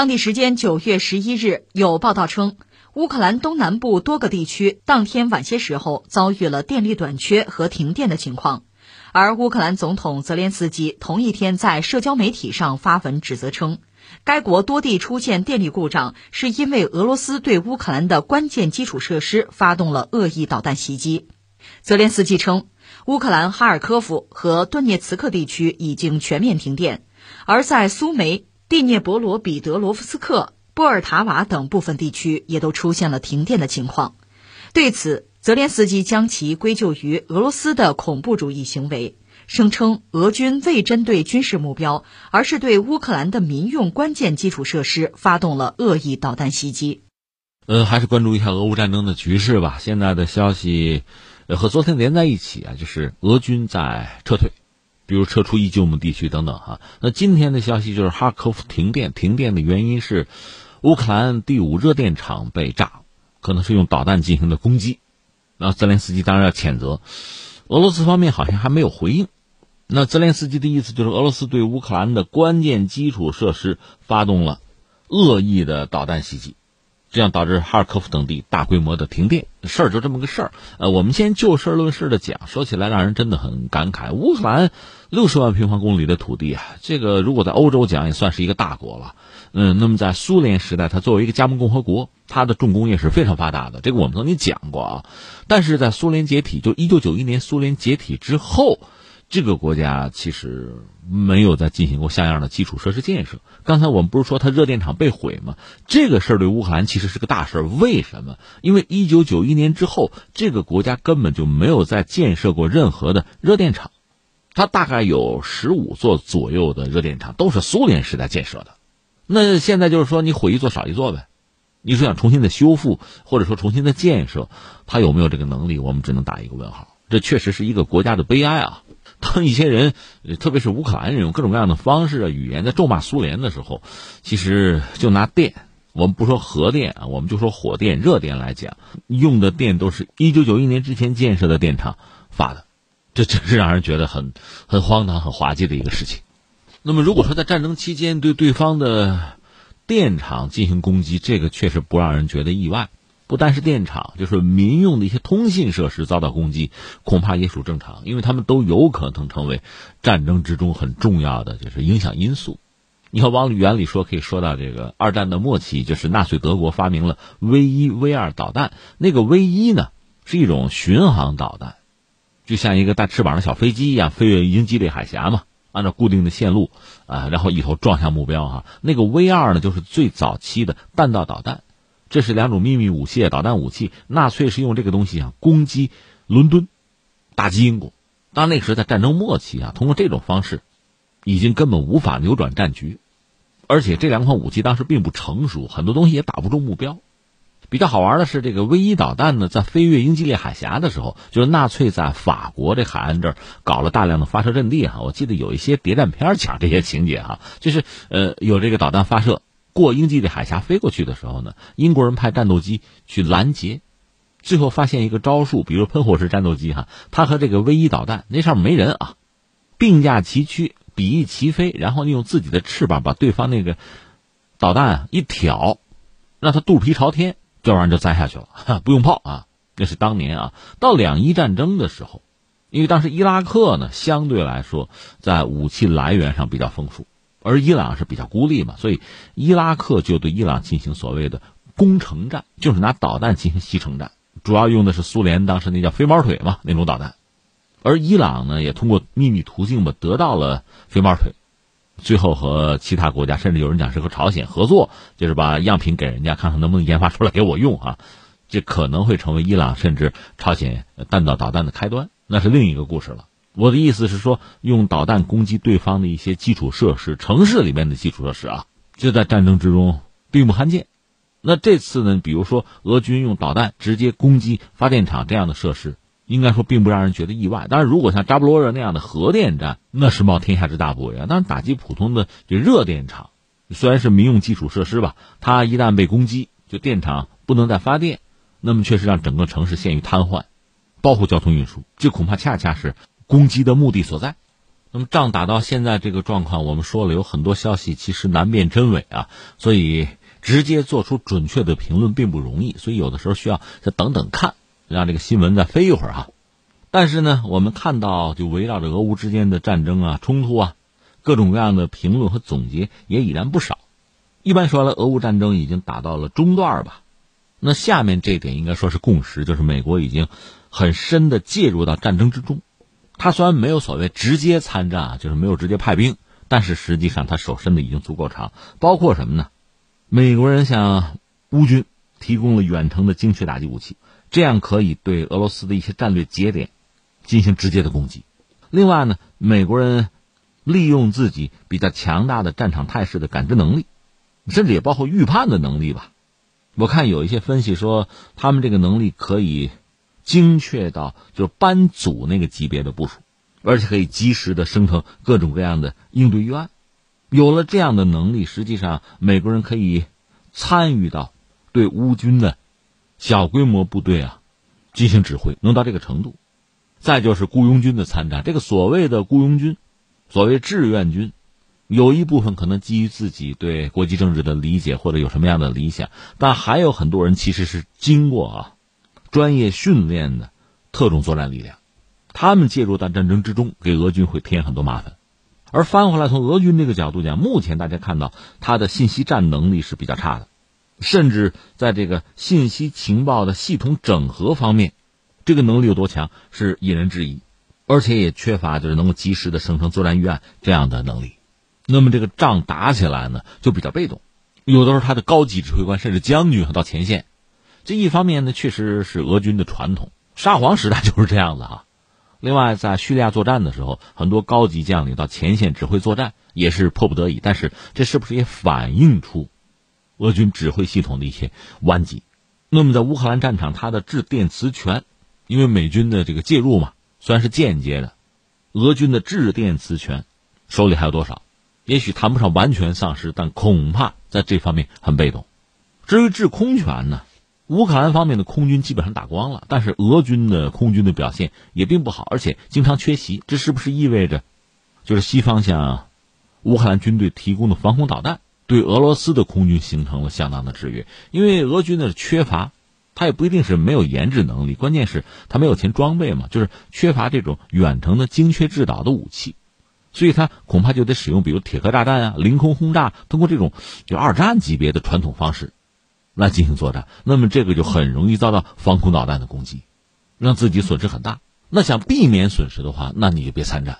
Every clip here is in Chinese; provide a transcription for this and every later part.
当地时间九月十一日，有报道称，乌克兰东南部多个地区当天晚些时候遭遇了电力短缺和停电的情况。而乌克兰总统泽连斯基同一天在社交媒体上发文指责称，该国多地出现电力故障，是因为俄罗斯对乌克兰的关键基础设施发动了恶意导弹袭击。泽连斯基称，乌克兰哈尔科夫和顿涅茨克地区已经全面停电，而在苏梅、蒂涅博罗彼得罗夫斯克、波尔塔瓦等部分地区也都出现了停电的情况。对此，泽连斯基将其归咎于俄罗斯的恐怖主义行为，声称俄军未针对军事目标，而是对乌克兰的民用关键基础设施发动了恶意导弹袭击。呃，还是关注一下俄乌战争的局势吧。现在的消息。和昨天连在一起啊，就是俄军在撤退，比如撤出伊久姆地区等等哈。那今天的消息就是哈尔科夫停电，停电的原因是乌克兰第五热电厂被炸，可能是用导弹进行的攻击。那泽连斯基当然要谴责，俄罗斯方面好像还没有回应。那泽连斯基的意思就是俄罗斯对乌克兰的关键基础设施发动了恶意的导弹袭击。这样导致哈尔科夫等地大规模的停电，事儿就这么个事儿。呃，我们先就事论事的讲，说起来让人真的很感慨。乌克兰六十万平方公里的土地啊，这个如果在欧洲讲也算是一个大国了。嗯，那么在苏联时代，它作为一个加盟共和国，它的重工业是非常发达的。这个我们曾经讲过啊。但是在苏联解体，就一九九一年苏联解体之后。这个国家其实没有再进行过像样的基础设施建设。刚才我们不是说它热电厂被毁吗？这个事儿对乌克兰其实是个大事儿。为什么？因为一九九一年之后，这个国家根本就没有再建设过任何的热电厂。它大概有十五座左右的热电厂，都是苏联时代建设的。那现在就是说，你毁一座少一座呗。你说想重新的修复，或者说重新的建设，它有没有这个能力？我们只能打一个问号。这确实是一个国家的悲哀啊。当一些人，特别是乌克兰人，用各种各样的方式啊、语言在咒骂苏联的时候，其实就拿电，我们不说核电啊，我们就说火电、热电来讲，用的电都是一九九一年之前建设的电厂发的，这真是让人觉得很很荒唐、很滑稽的一个事情。那么，如果说在战争期间对对方的电厂进行攻击，这个确实不让人觉得意外。不单是电厂，就是民用的一些通信设施遭到攻击，恐怕也属正常，因为他们都有可能成为战争之中很重要的就是影响因素。你看，往原理说，可以说到这个二战的末期，就是纳粹德国发明了 V 一、V 二导弹。那个 V 一呢，是一种巡航导弹，就像一个带翅膀的小飞机一样，飞越英吉利海峡嘛，按照固定的线路啊，然后一头撞向目标哈。那个 V 二呢，就是最早期的弹道导弹。这是两种秘密武器，导弹武器。纳粹是用这个东西啊攻击伦敦，打击英国。当那时候在战争末期啊，通过这种方式，已经根本无法扭转战局。而且这两款武器当时并不成熟，很多东西也打不中目标。比较好玩的是，这个 V 一导弹呢，在飞越英吉利海峡的时候，就是纳粹在法国这海岸这儿搞了大量的发射阵地哈。我记得有一些谍战片讲这些情节哈，就是呃有这个导弹发射。过英吉利海峡飞过去的时候呢，英国人派战斗机去拦截，最后发现一个招数，比如喷火式战斗机哈，它和这个 V 一导弹那上面没人啊，并驾齐驱，比翼齐飞，然后利用自己的翅膀把对方那个导弹一挑，让它肚皮朝天，这玩意儿就栽下去了，不用炮啊。那是当年啊，到两伊战争的时候，因为当时伊拉克呢相对来说在武器来源上比较丰富。而伊朗是比较孤立嘛，所以伊拉克就对伊朗进行所谓的攻城战，就是拿导弹进行袭城战，主要用的是苏联当时那叫飞毛腿嘛那种导弹，而伊朗呢也通过秘密途径吧得到了飞毛腿，最后和其他国家，甚至有人讲是和朝鲜合作，就是把样品给人家看看能不能研发出来给我用啊，这可能会成为伊朗甚至朝鲜弹道导弹的开端，那是另一个故事了。我的意思是说，用导弹攻击对方的一些基础设施、城市里面的基础设施啊，这在战争之中并不罕见。那这次呢，比如说俄军用导弹直接攻击发电厂这样的设施，应该说并不让人觉得意外。当然，如果像扎波罗热那样的核电站，那是冒天下之大不韪。但是打击普通的这热电厂，虽然是民用基础设施吧，它一旦被攻击，就电厂不能再发电，那么确实让整个城市陷于瘫痪，包括交通运输，这恐怕恰恰是。攻击的目的所在，那么仗打到现在这个状况，我们说了有很多消息其实难辨真伪啊，所以直接做出准确的评论并不容易，所以有的时候需要再等等看，让这个新闻再飞一会儿哈。但是呢，我们看到就围绕着俄乌之间的战争啊、冲突啊，各种各样的评论和总结也已然不少。一般说来，俄乌战争已经打到了中段吧。那下面这点应该说是共识，就是美国已经很深的介入到战争之中。他虽然没有所谓直接参战啊，就是没有直接派兵，但是实际上他手伸的已经足够长。包括什么呢？美国人向乌军提供了远程的精确打击武器，这样可以对俄罗斯的一些战略节点进行直接的攻击。另外呢，美国人利用自己比较强大的战场态势的感知能力，甚至也包括预判的能力吧。我看有一些分析说，他们这个能力可以。精确到就是班组那个级别的部署，而且可以及时的生成各种各样的应对预案。有了这样的能力，实际上美国人可以参与到对乌军的小规模部队啊进行指挥，能到这个程度。再就是雇佣军的参战，这个所谓的雇佣军，所谓志愿军，有一部分可能基于自己对国际政治的理解或者有什么样的理想，但还有很多人其实是经过啊。专业训练的特种作战力量，他们介入到战争之中，给俄军会添很多麻烦。而翻回来，从俄军这个角度讲，目前大家看到他的信息战能力是比较差的，甚至在这个信息情报的系统整合方面，这个能力有多强是引人质疑，而且也缺乏就是能够及时的生成作战预案这样的能力。那么这个仗打起来呢，就比较被动，有的时候他的高级指挥官甚至将军到前线。这一方面呢，确实是俄军的传统，沙皇时代就是这样子啊。另外，在叙利亚作战的时候，很多高级将领到前线指挥作战也是迫不得已。但是，这是不是也反映出俄军指挥系统的一些顽疾？那么，在乌克兰战场，它的制电磁权，因为美军的这个介入嘛，虽然是间接的，俄军的制电磁权手里还有多少？也许谈不上完全丧失，但恐怕在这方面很被动。至于制空权呢？乌克兰方面的空军基本上打光了，但是俄军的空军的表现也并不好，而且经常缺席。这是不是意味着，就是西方向乌克兰军队提供的防空导弹对俄罗斯的空军形成了相当的制约？因为俄军的缺乏，他也不一定是没有研制能力，关键是他没有钱装备嘛，就是缺乏这种远程的精确制导的武器，所以他恐怕就得使用比如铁壳炸弹啊、凌空轰炸，通过这种就二战级别的传统方式。来进行作战，那么这个就很容易遭到防空导弹的攻击，让自己损失很大。那想避免损失的话，那你就别参战，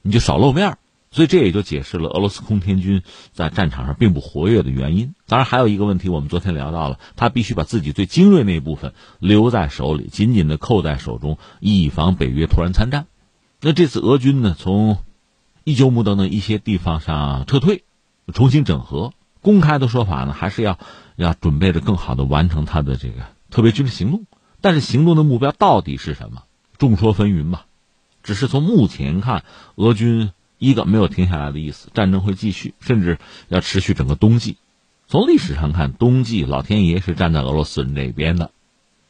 你就少露面。所以这也就解释了俄罗斯空天军在战场上并不活跃的原因。当然还有一个问题，我们昨天聊到了，他必须把自己最精锐那一部分留在手里，紧紧的扣在手中，以防北约突然参战。那这次俄军呢，从伊久姆等等一些地方上撤退，重新整合。公开的说法呢，还是要。要准备着更好的完成他的这个特别军事行动，但是行动的目标到底是什么？众说纷纭吧。只是从目前看，俄军一个没有停下来的意思，战争会继续，甚至要持续整个冬季。从历史上看，冬季老天爷是站在俄罗斯人这边的，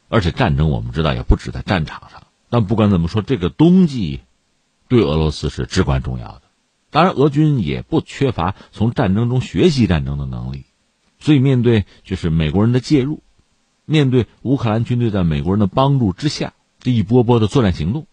而且战争我们知道也不止在战场上。但不管怎么说，这个冬季对俄罗斯是至关重要的。当然，俄军也不缺乏从战争中学习战争的能力。所以，面对就是美国人的介入，面对乌克兰军队在美国人的帮助之下这一波波的作战行动，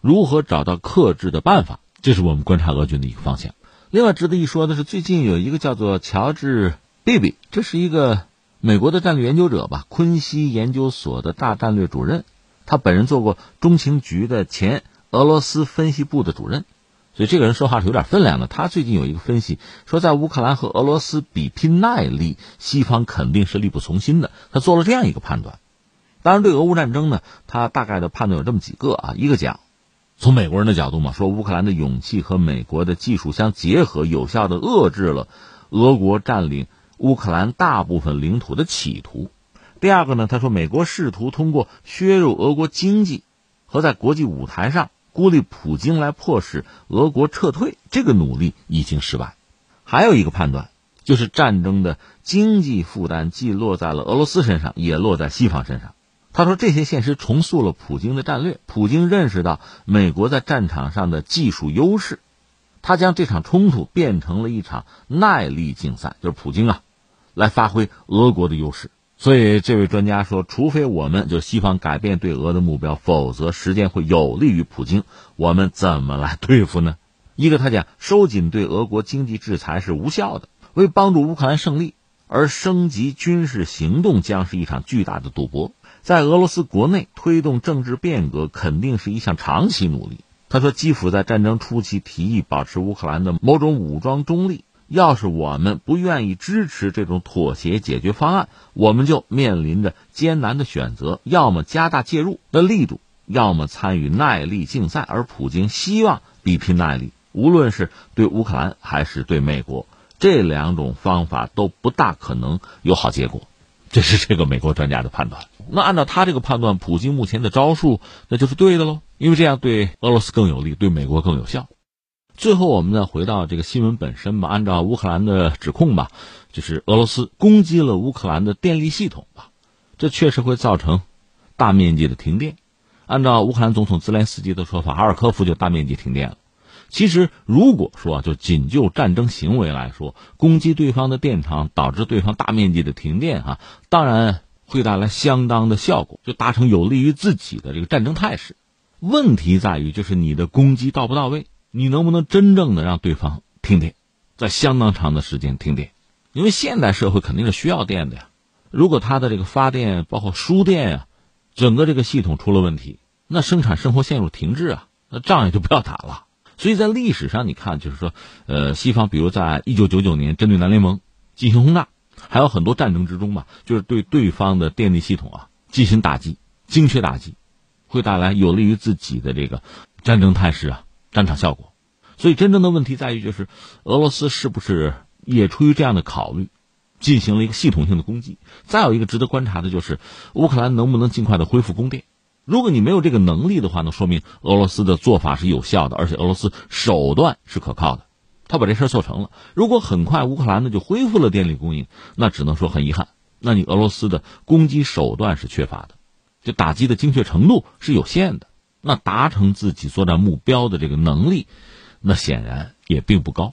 如何找到克制的办法，这是我们观察俄军的一个方向。另外，值得一说的是，最近有一个叫做乔治·比比，这是一个美国的战略研究者吧，昆西研究所的大战略主任，他本人做过中情局的前俄罗斯分析部的主任。所以这个人说话是有点分量的。他最近有一个分析，说在乌克兰和俄罗斯比拼耐力，西方肯定是力不从心的。他做了这样一个判断。当然，对俄乌战争呢，他大概的判断有这么几个啊。一个讲，从美国人的角度嘛，说乌克兰的勇气和美国的技术相结合，有效的遏制了俄国占领乌克兰大部分领土的企图。第二个呢，他说美国试图通过削弱俄国经济和在国际舞台上。孤立普京来迫使俄国撤退，这个努力已经失败。还有一个判断，就是战争的经济负担既落在了俄罗斯身上，也落在西方身上。他说，这些现实重塑了普京的战略。普京认识到美国在战场上的技术优势，他将这场冲突变成了一场耐力竞赛，就是普京啊，来发挥俄国的优势。所以，这位专家说，除非我们就西方改变对俄的目标，否则时间会有利于普京。我们怎么来对付呢？一个，他讲收紧对俄国经济制裁是无效的，为帮助乌克兰胜利而升级军事行动将是一场巨大的赌博。在俄罗斯国内推动政治变革肯定是一项长期努力。他说，基辅在战争初期提议保持乌克兰的某种武装中立。要是我们不愿意支持这种妥协解决方案，我们就面临着艰难的选择：要么加大介入的力度，要么参与耐力竞赛。而普京希望比拼耐力，无论是对乌克兰还是对美国，这两种方法都不大可能有好结果。这是这个美国专家的判断。那按照他这个判断，普京目前的招数那就是对的喽，因为这样对俄罗斯更有利，对美国更有效。最后，我们再回到这个新闻本身吧。按照乌克兰的指控吧，就是俄罗斯攻击了乌克兰的电力系统吧，这确实会造成大面积的停电。按照乌克兰总统泽连斯基的说法，哈尔科夫就大面积停电了。其实，如果说就仅就战争行为来说，攻击对方的电厂，导致对方大面积的停电，哈，当然会带来相当的效果，就达成有利于自己的这个战争态势。问题在于，就是你的攻击到不到位。你能不能真正的让对方停电，在相当长的时间停电？因为现代社会肯定是需要电的呀。如果它的这个发电包括输电呀，整个这个系统出了问题，那生产生活陷入停滞啊，那仗也就不要打了。所以在历史上，你看，就是说，呃，西方比如在一九九九年针对南联盟进行轰炸，还有很多战争之中吧，就是对对方的电力系统啊进行打击，精确打击，会带来有利于自己的这个战争态势啊。战场效果，所以真正的问题在于，就是俄罗斯是不是也出于这样的考虑，进行了一个系统性的攻击？再有一个值得观察的就是，乌克兰能不能尽快的恢复供电？如果你没有这个能力的话，那说明俄罗斯的做法是有效的，而且俄罗斯手段是可靠的，他把这事做成了。如果很快乌克兰呢就恢复了电力供应，那只能说很遗憾，那你俄罗斯的攻击手段是缺乏的，就打击的精确程度是有限的。那达成自己作战目标的这个能力，那显然也并不高。